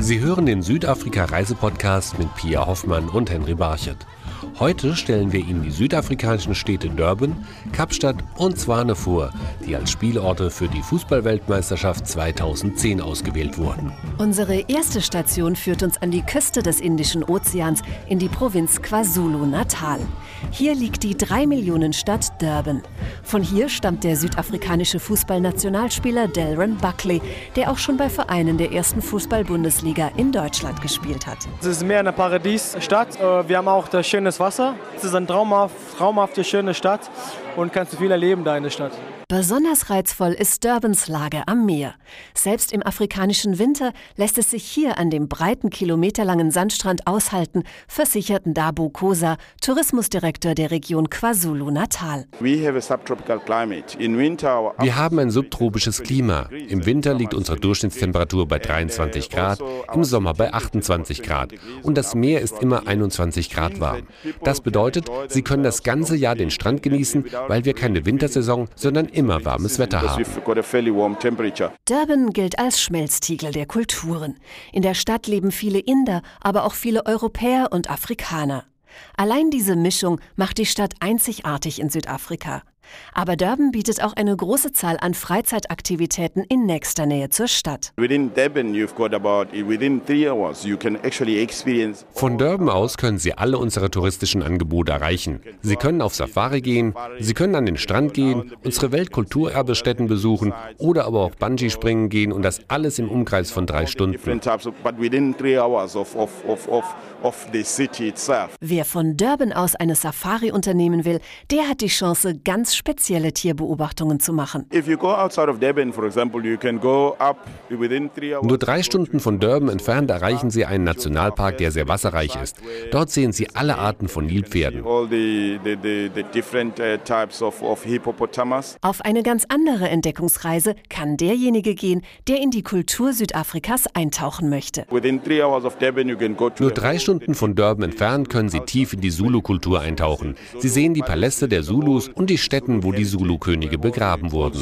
Sie hören den Südafrika-Reisepodcast mit Pia Hoffmann und Henry Barchet. Heute stellen wir Ihnen die südafrikanischen Städte Durban, Kapstadt und Zwane vor, die als Spielorte für die Fußballweltmeisterschaft 2010 ausgewählt wurden. Unsere erste Station führt uns an die Küste des Indischen Ozeans in die Provinz KwaZulu-Natal. Hier liegt die 3 Millionen Stadt Durban. Von hier stammt der südafrikanische Fußballnationalspieler Delron Buckley, der auch schon bei Vereinen der ersten Fußball-Bundesliga in Deutschland gespielt hat. Es ist mehr eine Paradiesstadt. Äh, wir haben auch das schönes Wasser. Es ist eine traumhaft, traumhafte, schöne Stadt und kannst du viel erleben da in der Stadt. Besonders reizvoll ist Durbans Lage am Meer. Selbst im afrikanischen Winter lässt es sich hier an dem breiten kilometerlangen Sandstrand aushalten, versicherten Dabu Kosa, Tourismusdirektor der Region KwaZulu-Natal. Wir haben ein subtropisches Klima. Im Winter liegt unsere Durchschnittstemperatur bei 23 Grad, im Sommer bei 28 Grad. Und das Meer ist immer 21 Grad warm. Das bedeutet, Sie können das ganze Jahr den Strand genießen, weil wir keine Wintersaison, sondern immer warmes Wetter haben. Durban gilt als Schmelztiegel der Kulturen. In der Stadt leben viele Inder, aber auch viele Europäer und Afrikaner. Allein diese Mischung macht die Stadt einzigartig in Südafrika. Aber Durban bietet auch eine große Zahl an Freizeitaktivitäten in nächster Nähe zur Stadt. Von Durban aus können Sie alle unsere touristischen Angebote erreichen. Sie können auf Safari gehen, Sie können an den Strand gehen, unsere Weltkulturerbestätten besuchen oder aber auch Bungee springen gehen und das alles im Umkreis von drei Stunden. Wer von Durban aus eine Safari unternehmen will, der hat die Chance, ganz spezielle Tierbeobachtungen zu machen. Nur drei Stunden von Durban entfernt erreichen Sie einen Nationalpark, der sehr wasserreich ist. Dort sehen Sie alle Arten von Nilpferden. Uh, Auf eine ganz andere Entdeckungsreise kann derjenige gehen, der in die Kultur Südafrikas eintauchen möchte. Nur drei Stunden von Durban entfernt können Sie tief in die Zulu-Kultur eintauchen. Sie sehen die Paläste der Zulus und die Stätten Stätten, wo die Zulu-Könige begraben wurden.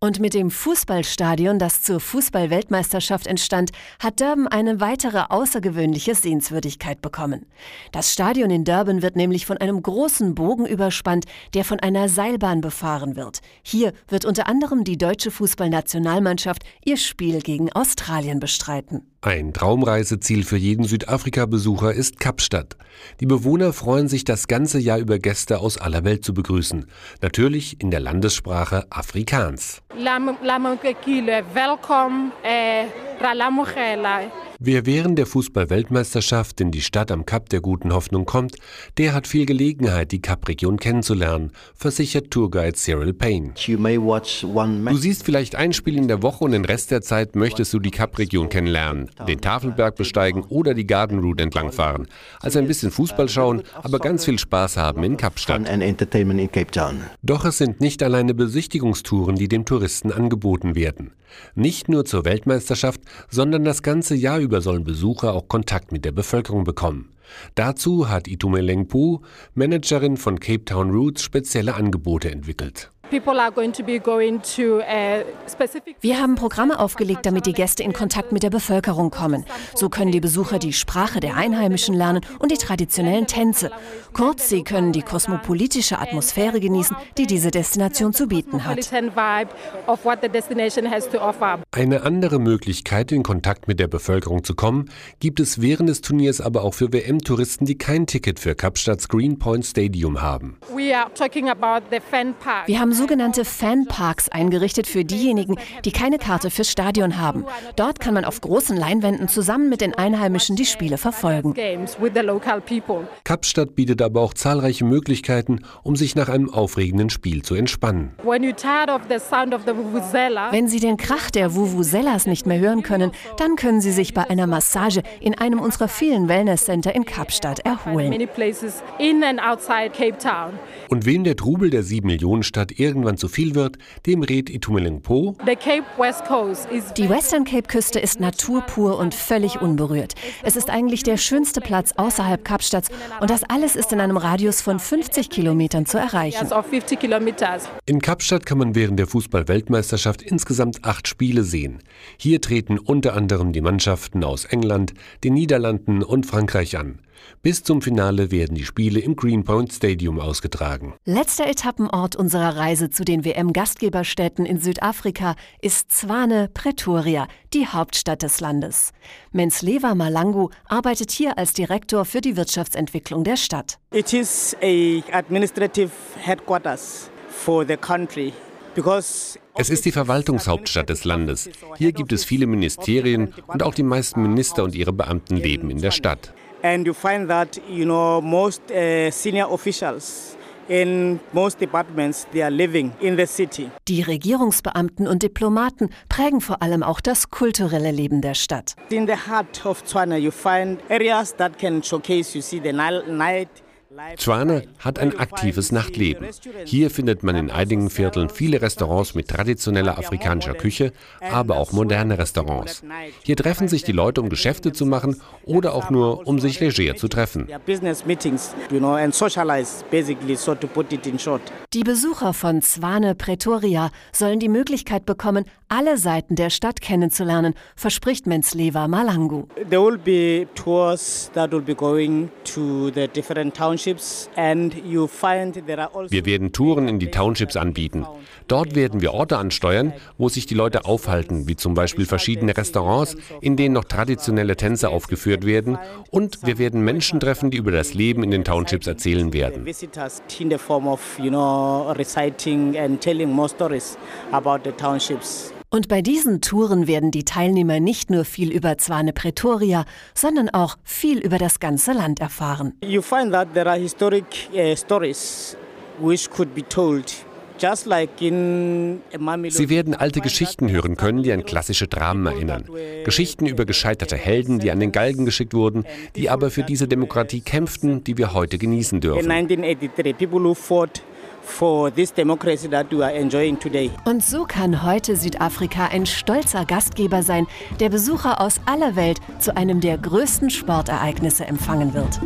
Und mit dem Fußballstadion, das zur Fußball-Weltmeisterschaft entstand, hat Durban eine weitere außergewöhnliche Sehenswürdigkeit bekommen. Das Stadion in Durban wird nämlich von einem großen Bogen überspannt, der von einer Seilbahn befahren wird. Hier wird unter anderem die deutsche Fußballnationalmannschaft ihr Spiel gegen Australien bestreiten. Ein Traumreiseziel für jeden Südafrika-Besucher ist Kapstadt. Die Bewohner freuen sich das ganze Jahr über Gäste aus aller Welt zu begrüßen. Natürlich in der Landessprache Afrikaans. Wer während der Fußball-Weltmeisterschaft in die Stadt am Kap der Guten Hoffnung kommt, der hat viel Gelegenheit, die Kap-Region kennenzulernen, versichert Tourguide Cyril Payne. Du siehst vielleicht ein Spiel in der Woche und den Rest der Zeit möchtest du die Kap-Region kennenlernen, den Tafelberg besteigen oder die Garden Route entlangfahren. Also ein bisschen Fußball schauen, aber ganz viel Spaß haben in Kapstadt. Doch es sind nicht alleine Besichtigungstouren, die dem Touristen angeboten werden. Nicht nur zur Weltmeisterschaft, sondern das ganze Jahr über sollen Besucher auch Kontakt mit der Bevölkerung bekommen. Dazu hat Itumeleng Pu, Managerin von Cape Town Roots, spezielle Angebote entwickelt. Wir haben Programme aufgelegt, damit die Gäste in Kontakt mit der Bevölkerung kommen. So können die Besucher die Sprache der Einheimischen lernen und die traditionellen Tänze. Kurz, sie können die kosmopolitische Atmosphäre genießen, die diese Destination zu bieten hat. Eine andere Möglichkeit, in Kontakt mit der Bevölkerung zu kommen, gibt es während des Turniers aber auch für WM-Touristen, die kein Ticket für Kapstadts Greenpoint Stadium haben. Wir haben sogenannte Fanparks eingerichtet für diejenigen, die keine Karte fürs Stadion haben. Dort kann man auf großen Leinwänden zusammen mit den Einheimischen die Spiele verfolgen. Kapstadt bietet aber auch zahlreiche Möglichkeiten, um sich nach einem aufregenden Spiel zu entspannen. Wenn Sie den Krach der Vuvuzelas nicht mehr hören können, dann können Sie sich bei einer Massage in einem unserer vielen Wellnesscenter in Kapstadt erholen. Und wem der Trubel der sieben Millionen Stadt eher irgendwann zu viel wird, dem rät Itumelengpo. Die Western Cape Küste ist Natur pur und völlig unberührt. Es ist eigentlich der schönste Platz außerhalb Kapstadts und das alles ist in einem Radius von 50 Kilometern zu erreichen. In Kapstadt kann man während der Fußball-Weltmeisterschaft insgesamt acht Spiele sehen. Hier treten unter anderem die Mannschaften aus England, den Niederlanden und Frankreich an. Bis zum Finale werden die Spiele im Greenpoint Stadium ausgetragen. Letzter Etappenort unserer Reise zu den WM-Gastgeberstädten in Südafrika ist Zwane Pretoria, die Hauptstadt des Landes. Mensleva Malangu arbeitet hier als Direktor für die Wirtschaftsentwicklung der Stadt. It is a administrative headquarters for the country. Es ist die Verwaltungshauptstadt des Landes. Hier gibt es viele Ministerien und auch die meisten Minister und ihre Beamten leben in der Stadt. And you find that, you know, most uh, senior officials in most departments they are living in the city. Die Regierungsbeamten und Diplomaten prägen vor allem auch das kulturelle Leben der Stadt. In the heart of Tswana you find areas that can showcase you see the night Tswane hat ein aktives Nachtleben. Hier findet man in einigen Vierteln viele Restaurants mit traditioneller afrikanischer Küche, aber auch moderne Restaurants. Hier treffen sich die Leute, um Geschäfte zu machen oder auch nur, um sich leger zu treffen. Die Besucher von Zwane Pretoria sollen die Möglichkeit bekommen, alle Seiten der Stadt kennenzulernen, verspricht Mensleva Malangu. There will be tours that will be going to the different townships wir werden Touren in die Townships anbieten. Dort werden wir Orte ansteuern, wo sich die Leute aufhalten, wie zum Beispiel verschiedene Restaurants, in denen noch traditionelle Tänze aufgeführt werden. Und wir werden Menschen treffen, die über das Leben in den Townships erzählen werden. Und bei diesen Touren werden die Teilnehmer nicht nur viel über Zwane Pretoria, sondern auch viel über das ganze Land erfahren. You find that there are historic uh, stories which could be told Sie werden alte Geschichten hören können, die an klassische Dramen erinnern. Geschichten über gescheiterte Helden, die an den Galgen geschickt wurden, die aber für diese Demokratie kämpften, die wir heute genießen dürfen. Und so kann heute Südafrika ein stolzer Gastgeber sein, der Besucher aus aller Welt zu einem der größten Sportereignisse empfangen wird.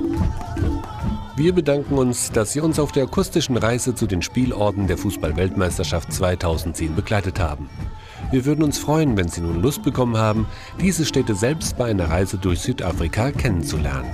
Wir bedanken uns, dass Sie uns auf der akustischen Reise zu den Spielorten der Fußball-Weltmeisterschaft 2010 begleitet haben. Wir würden uns freuen, wenn Sie nun Lust bekommen haben, diese Städte selbst bei einer Reise durch Südafrika kennenzulernen.